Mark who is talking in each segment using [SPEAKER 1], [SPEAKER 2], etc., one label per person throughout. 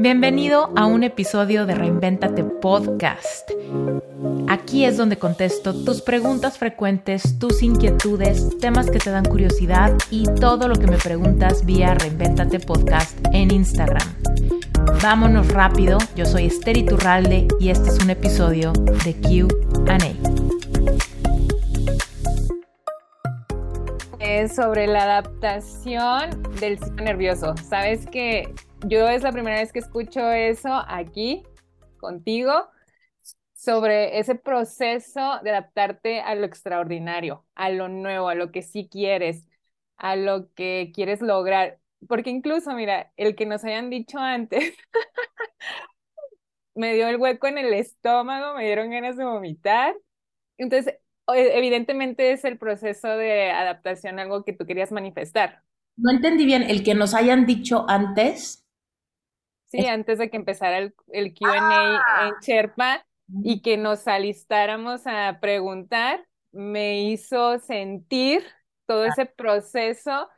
[SPEAKER 1] Bienvenido a un episodio de Reinventate Podcast. Aquí es donde contesto tus preguntas frecuentes, tus inquietudes, temas que te dan curiosidad y todo lo que me preguntas vía Reinventate Podcast en Instagram. Vámonos rápido, yo soy Esther Iturralde y este es un episodio de QA.
[SPEAKER 2] Es sobre la adaptación del sistema nervioso. Sabes que yo es la primera vez que escucho eso aquí contigo sobre ese proceso de adaptarte a lo extraordinario, a lo nuevo, a lo que sí quieres, a lo que quieres lograr. Porque incluso, mira, el que nos hayan dicho antes, me dio el hueco en el estómago, me dieron ganas de vomitar. Entonces, evidentemente es el proceso de adaptación algo que tú querías manifestar.
[SPEAKER 1] No entendí bien, el que nos hayan dicho antes
[SPEAKER 2] Sí, antes de que empezara el, el QA ¡Ah! en Sherpa y que nos alistáramos a preguntar, me hizo sentir todo ese proceso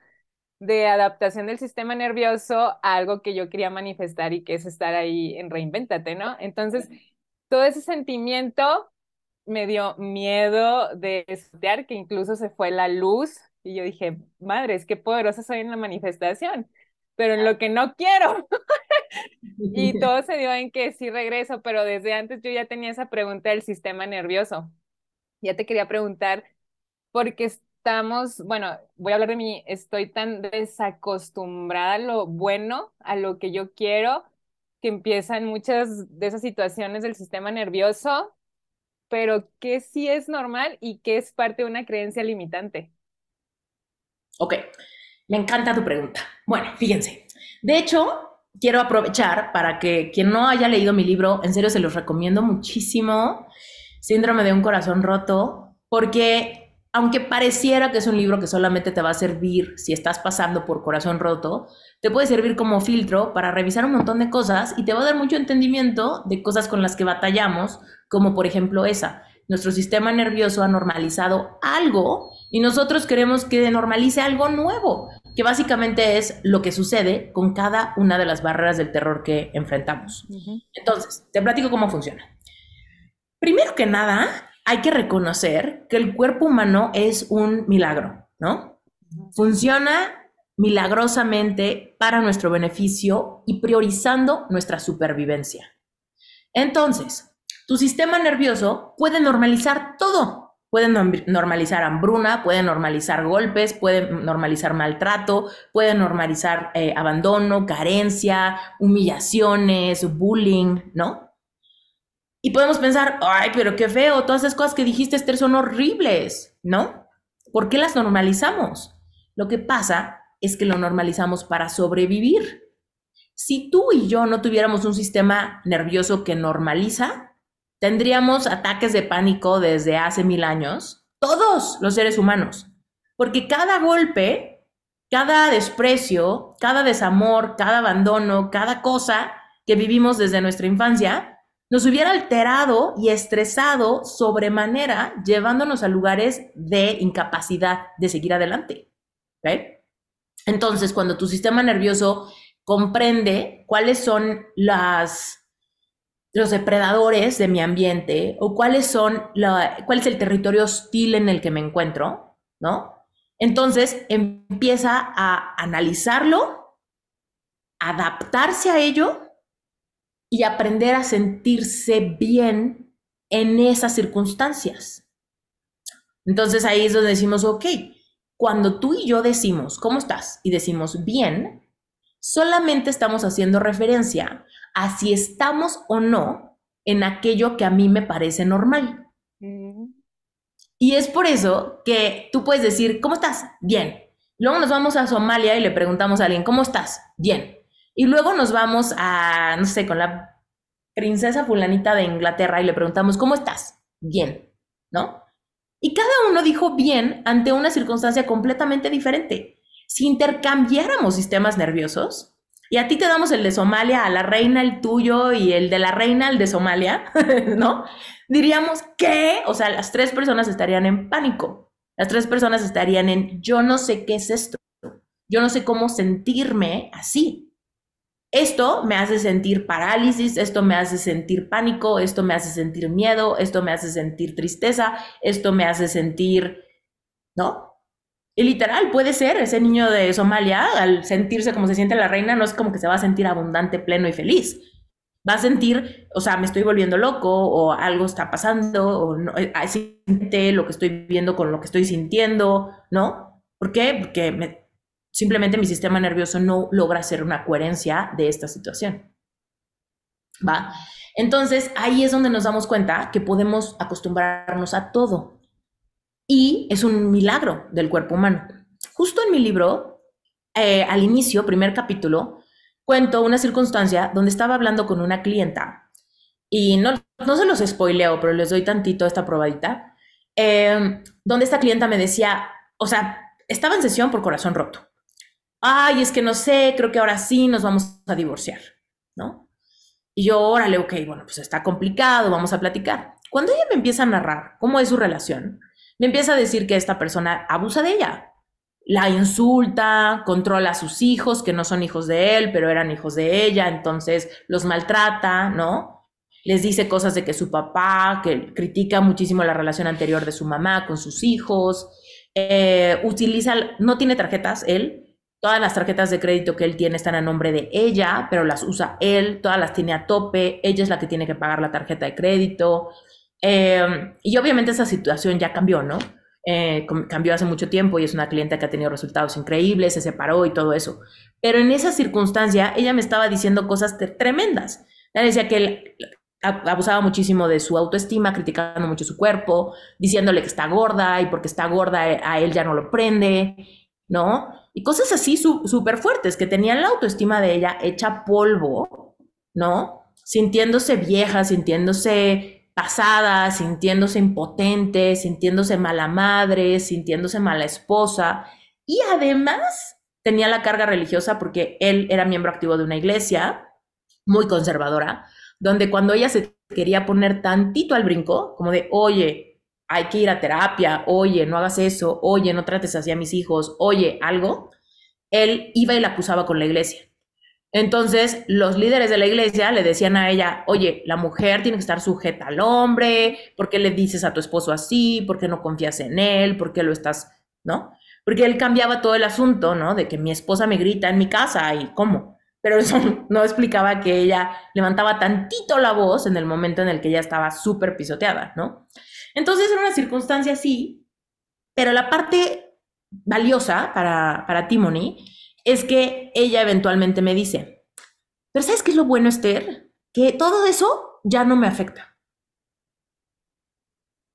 [SPEAKER 2] de adaptación del sistema nervioso a algo que yo quería manifestar y que es estar ahí en Reinventate, ¿no? Entonces, todo ese sentimiento me dio miedo de estudiar, que incluso se fue la luz y yo dije, madre, qué poderosa soy en la manifestación, pero en lo que no quiero. Y todo se dio en que sí regreso, pero desde antes yo ya tenía esa pregunta del sistema nervioso. Ya te quería preguntar, porque estamos, bueno, voy a hablar de mí, estoy tan desacostumbrada a lo bueno, a lo que yo quiero, que empiezan muchas de esas situaciones del sistema nervioso, pero que sí es normal y que es parte de una creencia limitante.
[SPEAKER 1] Ok, me encanta tu pregunta. Bueno, fíjense. De hecho, quiero aprovechar para que quien no haya leído mi libro, en serio se los recomiendo muchísimo, Síndrome de un corazón roto, porque aunque pareciera que es un libro que solamente te va a servir si estás pasando por corazón roto, te puede servir como filtro para revisar un montón de cosas y te va a dar mucho entendimiento de cosas con las que batallamos, como por ejemplo esa. Nuestro sistema nervioso ha normalizado algo y nosotros queremos que normalice algo nuevo que básicamente es lo que sucede con cada una de las barreras del terror que enfrentamos. Entonces, te platico cómo funciona. Primero que nada, hay que reconocer que el cuerpo humano es un milagro, ¿no? Funciona milagrosamente para nuestro beneficio y priorizando nuestra supervivencia. Entonces, tu sistema nervioso puede normalizar todo, Pueden normalizar hambruna, pueden normalizar golpes, pueden normalizar maltrato, pueden normalizar eh, abandono, carencia, humillaciones, bullying, ¿no? Y podemos pensar, ay, pero qué feo, todas esas cosas que dijiste, Esther, son horribles, ¿no? ¿Por qué las normalizamos? Lo que pasa es que lo normalizamos para sobrevivir. Si tú y yo no tuviéramos un sistema nervioso que normaliza, tendríamos ataques de pánico desde hace mil años, todos los seres humanos, porque cada golpe, cada desprecio, cada desamor, cada abandono, cada cosa que vivimos desde nuestra infancia, nos hubiera alterado y estresado sobremanera, llevándonos a lugares de incapacidad de seguir adelante. Entonces, cuando tu sistema nervioso comprende cuáles son las los depredadores de mi ambiente o cuáles son la, cuál es el territorio hostil en el que me encuentro, ¿no? Entonces empieza a analizarlo, adaptarse a ello y aprender a sentirse bien en esas circunstancias. Entonces ahí es donde decimos, ok, cuando tú y yo decimos, ¿cómo estás? Y decimos bien, solamente estamos haciendo referencia a si estamos o no en aquello que a mí me parece normal. Y es por eso que tú puedes decir, ¿cómo estás? Bien. Luego nos vamos a Somalia y le preguntamos a alguien, ¿cómo estás? Bien. Y luego nos vamos a, no sé, con la princesa fulanita de Inglaterra y le preguntamos, ¿cómo estás? Bien. ¿No? Y cada uno dijo bien ante una circunstancia completamente diferente. Si intercambiáramos sistemas nerviosos, y a ti te damos el de Somalia, a la reina el tuyo y el de la reina el de Somalia, ¿no? Diríamos que, o sea, las tres personas estarían en pánico. Las tres personas estarían en, yo no sé qué es esto. Yo no sé cómo sentirme así. esto me hace sentir parálisis, esto me hace sentir pánico, esto me hace sentir miedo, esto me hace sentir tristeza, esto me hace sentir, ¿no? Y literal, puede ser, ese niño de Somalia, al sentirse como se siente la reina, no es como que se va a sentir abundante, pleno y feliz. Va a sentir, o sea, me estoy volviendo loco, o algo está pasando, o no, eh, siente lo que estoy viendo con lo que estoy sintiendo, ¿no? ¿Por qué? Porque me, Simplemente mi sistema nervioso no logra hacer una coherencia de esta situación. ¿Va? Entonces ahí es donde nos damos cuenta que podemos acostumbrarnos a todo. Y es un milagro del cuerpo humano. Justo en mi libro, eh, al inicio, primer capítulo, cuento una circunstancia donde estaba hablando con una clienta y no, no se los spoileo, pero les doy tantito esta probadita, eh, donde esta clienta me decía, o sea, estaba en sesión por corazón roto ay, es que no sé, creo que ahora sí nos vamos a divorciar, ¿no? Y yo, órale, ok, bueno, pues está complicado, vamos a platicar. Cuando ella me empieza a narrar cómo es su relación, me empieza a decir que esta persona abusa de ella, la insulta, controla a sus hijos, que no son hijos de él, pero eran hijos de ella, entonces los maltrata, ¿no? Les dice cosas de que su papá, que critica muchísimo la relación anterior de su mamá con sus hijos, eh, utiliza, no tiene tarjetas él, Todas las tarjetas de crédito que él tiene están a nombre de ella, pero las usa él, todas las tiene a tope, ella es la que tiene que pagar la tarjeta de crédito. Em, y obviamente esa situación ya cambió, ¿no? Eh, cambió hace mucho tiempo y es una clienta que ha tenido resultados increíbles, se separó y todo eso. Pero en esa circunstancia, ella me estaba diciendo cosas tremendas. Ella decía que él abusaba muchísimo de su autoestima, criticando mucho su cuerpo, diciéndole que está gorda y porque está gorda a él ya no lo prende, ¿no? Y cosas así súper fuertes, que tenían la autoestima de ella hecha polvo, ¿no? Sintiéndose vieja, sintiéndose pasada, sintiéndose impotente, sintiéndose mala madre, sintiéndose mala esposa. Y además tenía la carga religiosa porque él era miembro activo de una iglesia muy conservadora, donde cuando ella se quería poner tantito al brinco, como de, oye, hay que ir a terapia, oye, no hagas eso, oye, no trates así a mis hijos, oye, algo, él iba y la acusaba con la iglesia. Entonces, los líderes de la iglesia le decían a ella, oye, la mujer tiene que estar sujeta al hombre, ¿por qué le dices a tu esposo así? ¿Por qué no confías en él? ¿Por qué lo estás, no? Porque él cambiaba todo el asunto, ¿no? De que mi esposa me grita en mi casa y cómo. Pero eso no explicaba que ella levantaba tantito la voz en el momento en el que ella estaba súper pisoteada, ¿no? Entonces era una circunstancia así, pero la parte valiosa para, para Timony es que ella eventualmente me dice, pero ¿sabes qué es lo bueno, Esther? Que todo eso ya no me afecta.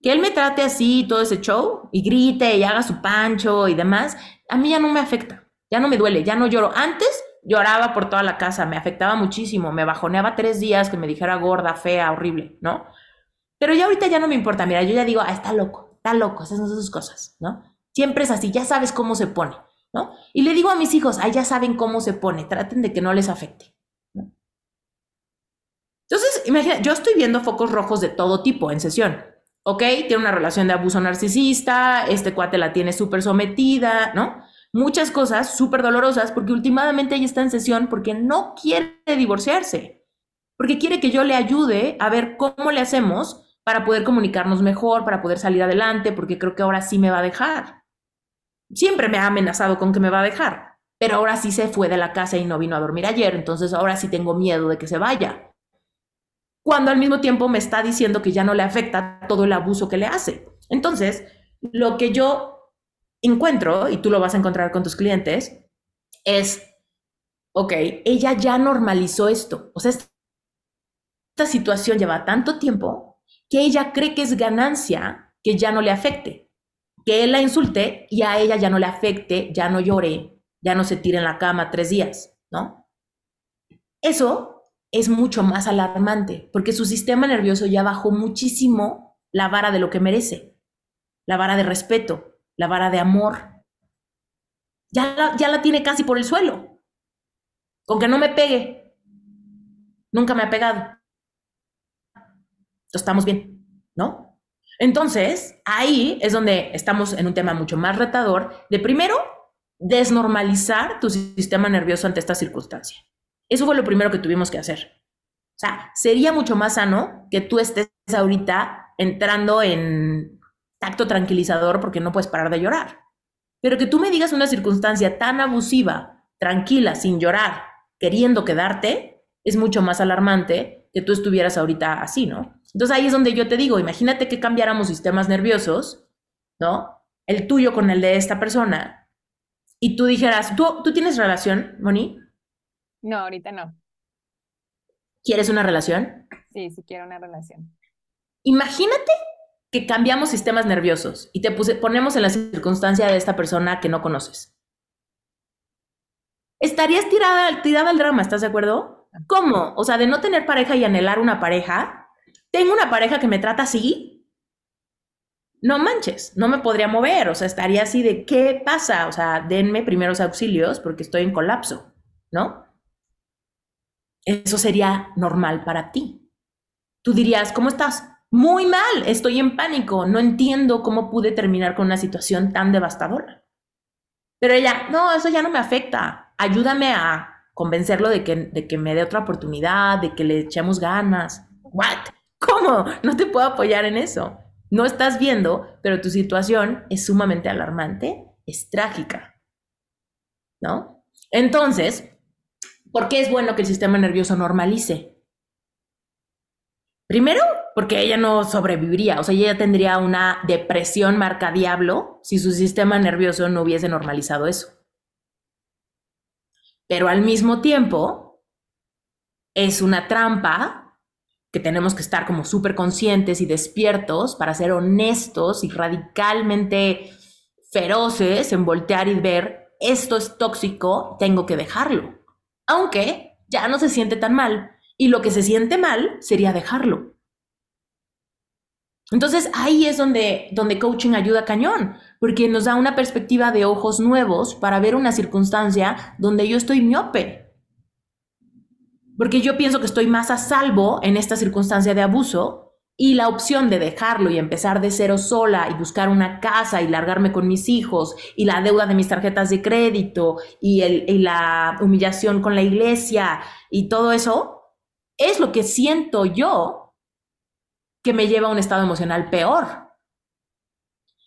[SPEAKER 1] Que él me trate así, todo ese show, y grite y haga su pancho y demás, a mí ya no me afecta, ya no me duele, ya no lloro. Antes lloraba por toda la casa, me afectaba muchísimo, me bajoneaba tres días que me dijera gorda, fea, horrible, ¿no? Pero ya ahorita ya no me importa, mira, yo ya digo, ah, está loco, está loco, esas son sus cosas, ¿no? Siempre es así, ya sabes cómo se pone, ¿no? Y le digo a mis hijos, ah, ya saben cómo se pone, traten de que no les afecte. Entonces, imagina, yo estoy viendo focos rojos de todo tipo en sesión. ¿Ok? Tiene una relación de abuso narcisista, este cuate la tiene súper sometida, ¿no? Muchas cosas súper dolorosas porque últimamente ella está en sesión porque no quiere divorciarse, porque quiere que yo le ayude a ver cómo le hacemos para poder comunicarnos mejor, para poder salir adelante, porque creo que ahora sí me va a dejar. Siempre me ha amenazado con que me va a dejar, pero ahora sí se fue de la casa y no vino a dormir ayer, entonces ahora sí tengo miedo de que se vaya. Cuando al mismo tiempo me está diciendo que ya no le afecta todo el abuso que le hace. Entonces, lo que yo encuentro, y tú lo vas a encontrar con tus clientes, es, ok, ella ya normalizó esto. O sea, esta situación lleva tanto tiempo que ella cree que es ganancia que ya no le afecte, que él la insulte y a ella ya no le afecte, ya no llore, ya no se tire en la cama tres días, ¿no? Eso es mucho más alarmante porque su sistema nervioso ya bajó muchísimo la vara de lo que merece, la vara de respeto, la vara de amor. Ya la, ya la tiene casi por el suelo. Con que no me pegue. Nunca me ha pegado estamos bien, ¿no? Entonces, ahí es donde estamos en un tema mucho más retador de primero desnormalizar tu sistema nervioso ante esta circunstancia. Eso fue lo primero que tuvimos que hacer. O sea, sería mucho más sano que tú estés ahorita entrando en tacto tranquilizador porque no puedes parar de llorar. Pero que tú me digas una circunstancia tan abusiva, tranquila, sin llorar, queriendo quedarte, es mucho más alarmante que tú estuvieras ahorita así, ¿no? Entonces ahí es donde yo te digo, imagínate que cambiáramos sistemas nerviosos, ¿no? El tuyo con el de esta persona, y tú dijeras, ¿tú, ¿tú tienes relación, Moni?
[SPEAKER 2] No, ahorita no.
[SPEAKER 1] ¿Quieres una relación?
[SPEAKER 2] Sí, sí quiero una relación.
[SPEAKER 1] Imagínate que cambiamos sistemas nerviosos y te ponemos en la circunstancia de esta persona que no conoces. Estarías tirada, tirada al drama, ¿estás de acuerdo? ¿Cómo? O sea, de no tener pareja y anhelar una pareja. Tengo una pareja que me trata así. No manches, no me podría mover. O sea, estaría así de ¿qué pasa? O sea, denme primeros auxilios porque estoy en colapso, ¿no? Eso sería normal para ti. Tú dirías, ¿cómo estás? Muy mal, estoy en pánico, no entiendo cómo pude terminar con una situación tan devastadora. Pero ella, no, eso ya no me afecta, ayúdame a convencerlo de que, de que me dé otra oportunidad, de que le echemos ganas. ¿What? ¿Cómo? No te puedo apoyar en eso. No estás viendo, pero tu situación es sumamente alarmante, es trágica. ¿No? Entonces, ¿por qué es bueno que el sistema nervioso normalice? Primero, porque ella no sobreviviría, o sea, ella tendría una depresión marca diablo si su sistema nervioso no hubiese normalizado eso. Pero al mismo tiempo, es una trampa que tenemos que estar como súper conscientes y despiertos para ser honestos y radicalmente feroces en voltear y ver, esto es tóxico, tengo que dejarlo. Aunque ya no se siente tan mal, y lo que se siente mal sería dejarlo. Entonces ahí es donde, donde coaching ayuda cañón, porque nos da una perspectiva de ojos nuevos para ver una circunstancia donde yo estoy miope. Porque yo pienso que estoy más a salvo en esta circunstancia de abuso y la opción de dejarlo y empezar de cero sola y buscar una casa y largarme con mis hijos y la deuda de mis tarjetas de crédito y, el, y la humillación con la iglesia y todo eso, es lo que siento yo que me lleva a un estado emocional peor.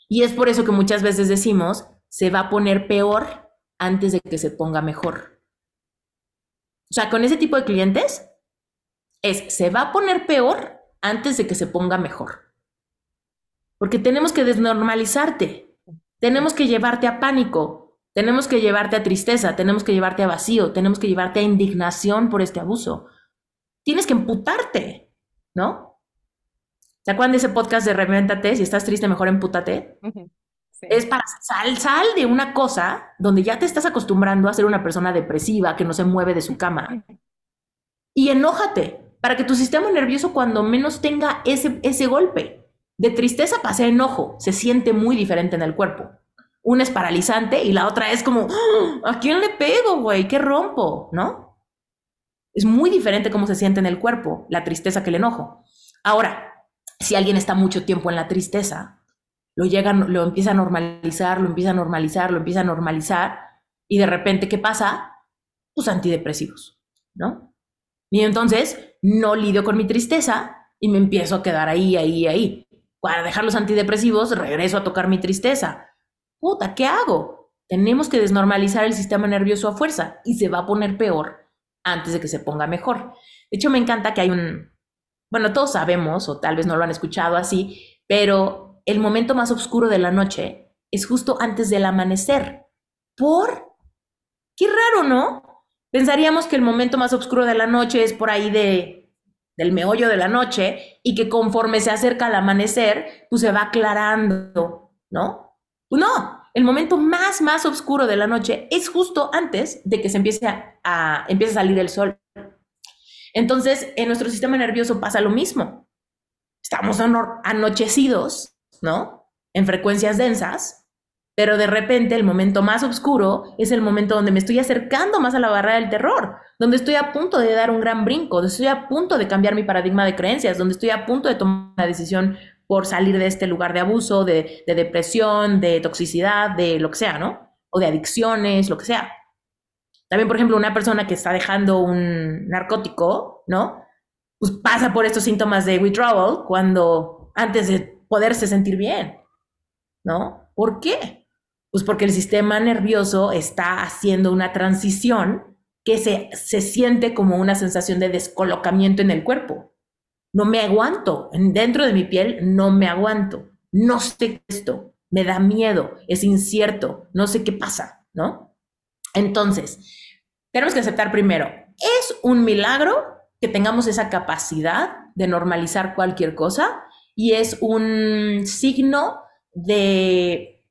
[SPEAKER 1] Y es por eso que muchas veces decimos, se va a poner peor antes de que se ponga mejor. O sea, con ese tipo de clientes es, se va a poner peor antes de que se ponga mejor. Porque tenemos que desnormalizarte, tenemos que llevarte a pánico, tenemos que llevarte a tristeza, tenemos que llevarte a vacío, tenemos que llevarte a indignación por este abuso tienes que emputarte, ¿no? ¿Se acuerdan de ese podcast de Revéntate? Si estás triste, mejor empútate. Es para sal, sal de una cosa donde ya te estás acostumbrando a ser una persona depresiva que no se mueve de su cama. Y enójate para que tu sistema nervioso cuando menos tenga ese, ese golpe. De tristeza pase a enojo, se siente muy diferente en el cuerpo. Una es paralizante y la otra es como, ¡Ah! ¿a quién le pego, güey? ¿Qué rompo? ¿No? Es muy diferente cómo se siente en el cuerpo la tristeza que el enojo. Ahora, si alguien está mucho tiempo en la tristeza, lo lo empieza a normalizar, lo empieza a normalizar, lo empieza a normalizar, y de repente, ¿qué pasa? Pues antidepresivos, ¿no? Y entonces no lidio con mi tristeza y me empiezo a quedar ahí, ahí, ahí. Para dejar los antidepresivos, regreso a tocar mi tristeza. Puta, ¿qué hago? Tenemos que desnormalizar el sistema nervioso a fuerza y se va a poner peor antes de que se ponga mejor. De hecho, me encanta que hay un, bueno, todos sabemos, o tal vez no lo han escuchado así, pero el momento más oscuro de la noche es justo antes del amanecer. ¿Por? Qué raro, ¿no? Pensaríamos que el momento más oscuro de la noche es por ahí de del meollo de la noche y que conforme se acerca el amanecer, pues se va aclarando, ¿no? Pues no, el momento más, más oscuro de la noche es justo antes de que se empiece a, empiece a salir el sol. Entonces, en nuestro sistema nervioso pasa lo mismo. Estamos anochecidos, ¿no? En frecuencias densas, pero de repente el momento más oscuro es el momento donde me estoy acercando más a la barrera del terror, donde estoy a punto de dar un gran brinco, donde estoy a punto de cambiar mi paradigma de creencias, donde estoy a punto de tomar una decisión por salir de este lugar de abuso, de, depresión, de toxicidad, de lo que sea, ¿no? O de adicciones, lo que sea. También, por ejemplo, una persona que está dejando un narcótico, ¿no? Pues pasa por estos síntomas de withdrawal cuando antes de poderse sentir bien, ¿no? ¿Por qué? Pues porque el sistema nervioso está haciendo una transición que se, se siente como una sensación de descolocamiento en el cuerpo. No me aguanto, dentro de mi piel no me aguanto, no sé esto, me da miedo, es incierto, no sé qué pasa, ¿no? Entonces, tenemos que aceptar primero, es un milagro que tengamos esa capacidad de normalizar cualquier cosa y es un signo de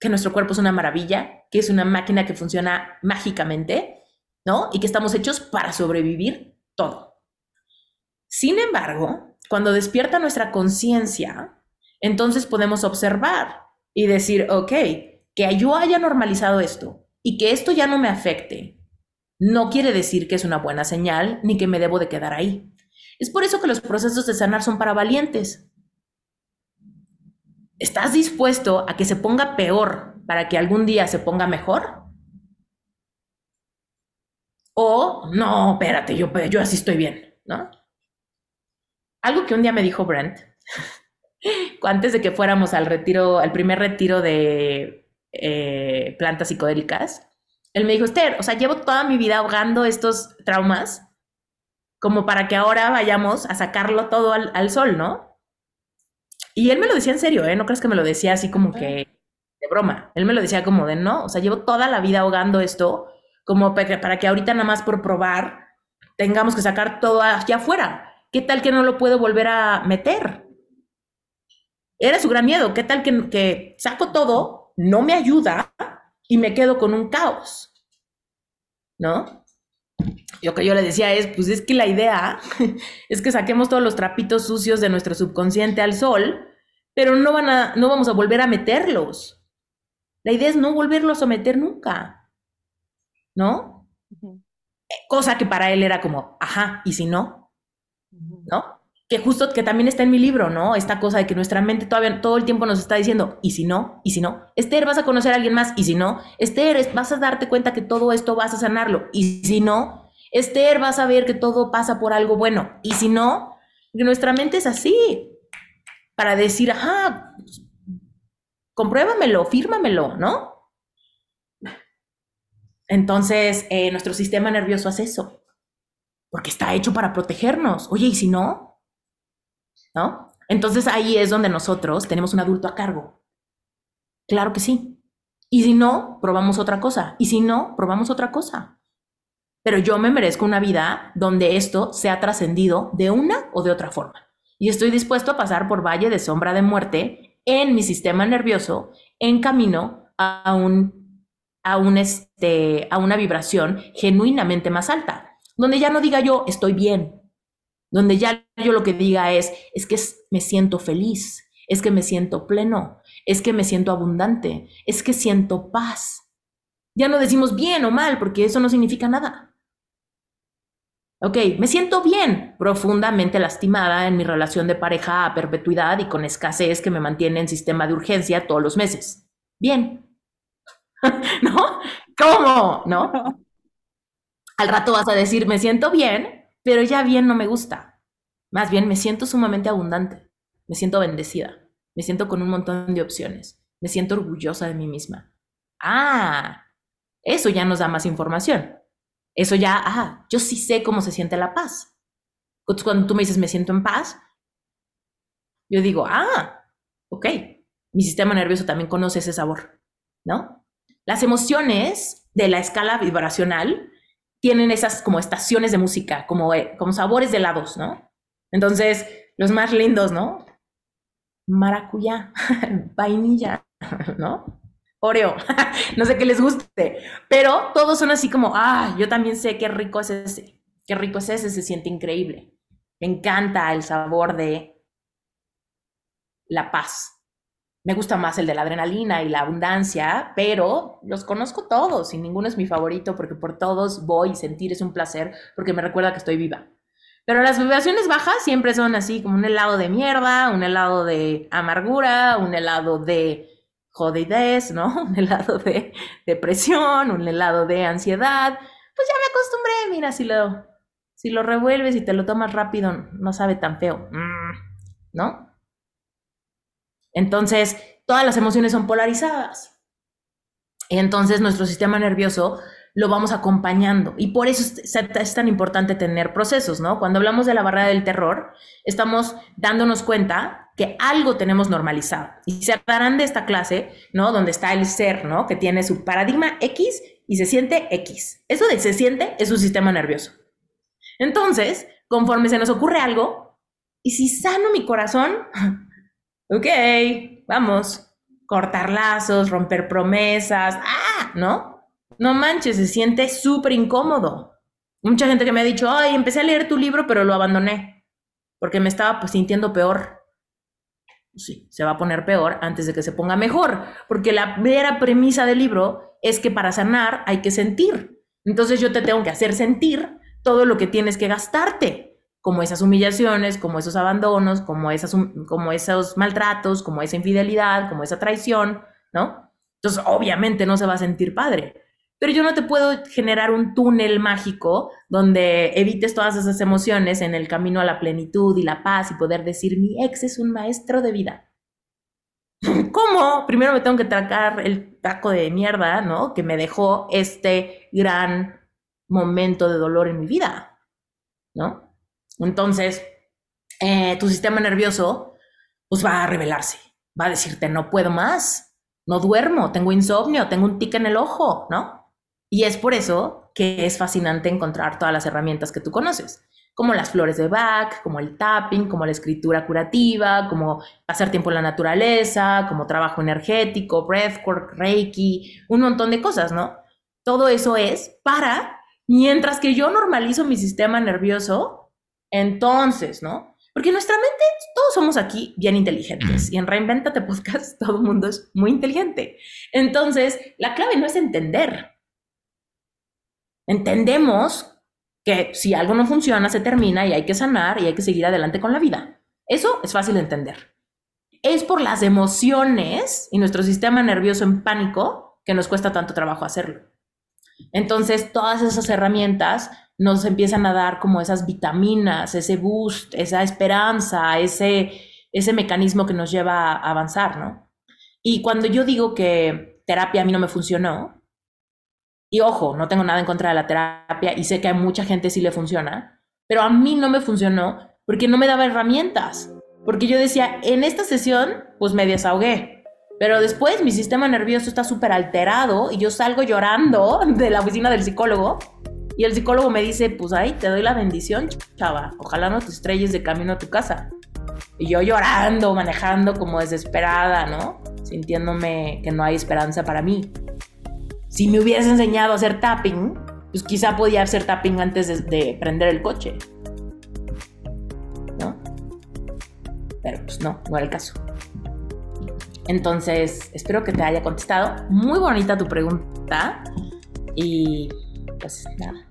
[SPEAKER 1] que nuestro cuerpo es una maravilla, que es una máquina que funciona mágicamente, ¿no? Y que estamos hechos para sobrevivir todo. Sin embargo, cuando despierta nuestra conciencia, entonces podemos observar y decir, ok, que yo haya normalizado esto y que esto ya no me afecte, no quiere decir que es una buena señal ni que me debo de quedar ahí. Es por eso que los procesos de sanar son para valientes. ¿Estás dispuesto a que se ponga peor para que algún día se ponga mejor? O no, espérate, yo, así estoy bien, ¿no? Algo que un día me dijo Brent, antes de que fuéramos al retiro, al primer retiro de eh, plantas psicodélicas, él me dijo, Esther, o sea, llevo toda mi vida ahogando estos traumas como para que ahora vayamos a sacarlo todo al, sol, ¿no? Y él me lo decía en serio, ¿eh? No crees que me lo decía así como que de broma. Él me lo decía como de, no, o sea, llevo toda la vida ahogando esto, como para que ahorita nada más por probar tengamos que sacar todo allá afuera. ¿Qué tal que no lo puedo volver a meter? Era su gran miedo. ¿Qué tal que, que saco todo, no me ayuda y me quedo con un caos? ¿No? Lo que yo le decía es, pues es que la idea es que saquemos todos los trapitos sucios de nuestro subconsciente al sol, pero no, van a, no vamos a volver a meterlos. La idea es no volverlos a meter nunca, ¿no? Cosa que para él era como, ajá, ¿y si no? ¿No? Que justo que también está en mi libro, ¿no? Esta cosa de que nuestra mente todavía todo el tiempo nos está diciendo, ¿y si no? ¿Y si no? Esther, vas a conocer a alguien más, ¿y si no? Esther, vas a darte cuenta que todo esto vas a sanarlo, ¿y si no? Esther va a saber que todo pasa por algo bueno. Y si no, nuestra mente es así, para decir, ajá, compruébamelo, fírmamelo, ¿no? Entonces, eh, nuestro sistema nervioso hace eso, porque está hecho para protegernos. Oye, ¿y si no? Entonces ahí es donde nosotros tenemos un adulto a cargo. Claro que sí. Y si no, probamos otra cosa. Y si no, probamos otra cosa pero yo me merezco una vida donde esto sea trascendido de una o de otra forma. Y estoy dispuesto a pasar por valle de sombra de muerte en mi sistema nervioso en camino a, un, a, un este, a una vibración genuinamente más alta, donde ya no diga yo estoy bien, donde ya yo lo que diga es, es que me siento feliz, es que me siento pleno, es que me siento abundante, es que siento paz. Ya no decimos bien o mal, porque eso no significa nada. Ok, me siento bien, profundamente lastimada en mi relación de pareja a perpetuidad y con escasez que me mantiene en sistema de urgencia todos los meses. Bien. ¿No? ¿Cómo? ¿No? Al rato vas a decir, me siento bien, pero ya bien no me gusta. Más bien, me siento sumamente abundante, me siento bendecida, me siento con un montón de opciones, me siento orgullosa de mí misma. Ah, eso ya nos da más información. Eso ya, ah, yo sí sé cómo se siente la paz. Cuando tú me dices, me siento en paz, yo digo, ah, ok, mi sistema nervioso también conoce ese sabor, ¿no? Las emociones de la escala vibracional tienen esas como estaciones de música, como, eh, como sabores de helados, ¿no? Entonces, los más lindos, ¿no? Maracuyá, vainilla, ¿no? Oreo, no sé qué les guste, pero todos son así como, ah, yo también sé qué rico es ese, qué rico es ese, se siente increíble. Me encanta el sabor de la paz. Me gusta más el de la adrenalina y la abundancia, pero los conozco todos y ninguno es mi favorito porque por todos voy y sentir es un placer porque me recuerda que estoy viva. Pero las vibraciones bajas siempre son así como un helado de mierda, un helado de amargura, un helado de jodidez, ¿no? Un helado de depresión, un helado de ansiedad. Pues ya me acostumbré, mira, si lo, si lo revuelves y te lo tomas rápido, no sabe tan feo, mm, ¿no? Entonces, todas las emociones son polarizadas. Y entonces nuestro sistema nervioso lo vamos acompañando. Y por eso es, tan importante tener procesos, ¿no? Cuando hablamos de la barrera del terror, estamos dándonos cuenta que algo tenemos normalizado. Y se hablarán de esta clase, ¿no? Donde está el ser, ¿no? Que tiene su paradigma X y se siente X. Eso de se siente es su sistema nervioso. Entonces, conforme se nos ocurre algo, y si sano mi corazón, ok, vamos, cortar lazos, romper promesas, ah, ¿no? No manches, se siente súper incómodo. Mucha gente que me ha dicho, ay, empecé a leer tu libro, pero lo abandoné, porque me estaba pues, sintiendo peor. Sí, se va a poner peor antes de que se ponga mejor, porque la vera premisa del libro es que para sanar hay que sentir. Entonces yo te tengo que hacer sentir todo lo que tienes que gastarte, como esas humillaciones, como esos abandonos, como, esas, como esos maltratos, como esa infidelidad, como esa traición, ¿no? Entonces obviamente no se va a sentir padre. Pero yo no te puedo generar un túnel mágico donde evites todas esas emociones en el camino a la plenitud y la paz y poder decir, mi ex es un maestro de vida. ¿Cómo? Primero me tengo que tracar el taco de mierda, ¿no? Que me dejó este gran momento de dolor en mi vida, ¿no? Entonces, eh, tu sistema nervioso, pues va a revelarse, va a decirte, no puedo más, no duermo, tengo insomnio, tengo un tic en el ojo, ¿no? Y es por eso que es fascinante encontrar todas las herramientas que tú conoces, como las flores de Bach, como el tapping, como la escritura curativa, como pasar tiempo en la naturaleza, como trabajo energético, breathwork, reiki, un montón de cosas, ¿no? Todo eso es para, mientras que yo normalizo mi sistema nervioso, entonces, ¿no? Porque nuestra mente, todos somos aquí bien inteligentes y en Reinventate Podcast todo el mundo es muy inteligente. Entonces, la clave no es entender, entendemos que si algo no funciona, se termina y hay que sanar y hay que seguir adelante con la vida. Eso es fácil de entender. Es por las emociones y nuestro sistema nervioso en pánico que nos cuesta tanto trabajo hacerlo. Entonces, todas esas herramientas nos empiezan a dar como esas vitaminas, ese boost, esa esperanza, ese, ese mecanismo que nos lleva a avanzar, ¿no? Y cuando yo digo que terapia a mí no me funcionó, y ojo, no tengo nada en contra de la terapia y sé que a mucha gente sí le funciona, pero a mí no me funcionó porque no me daba herramientas. Porque yo decía, en esta sesión, pues me desahogué. Pero después mi sistema nervioso está súper alterado y yo salgo llorando de la oficina del psicólogo. Y el psicólogo me dice, pues ahí te doy la bendición, chava. Ojalá no te estrelles de camino a tu casa. Y yo llorando, manejando como desesperada, ¿no? Sintiéndome que no hay esperanza para mí si me hubieras enseñado a hacer tapping, pues quizá podía hacer tapping antes de, prender el coche. ¿No? Pero pues no, no era el caso. Entonces, espero que te haya contestado. Muy bonita tu pregunta. Y pues nada.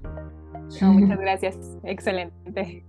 [SPEAKER 2] Muchas gracias. Excelente.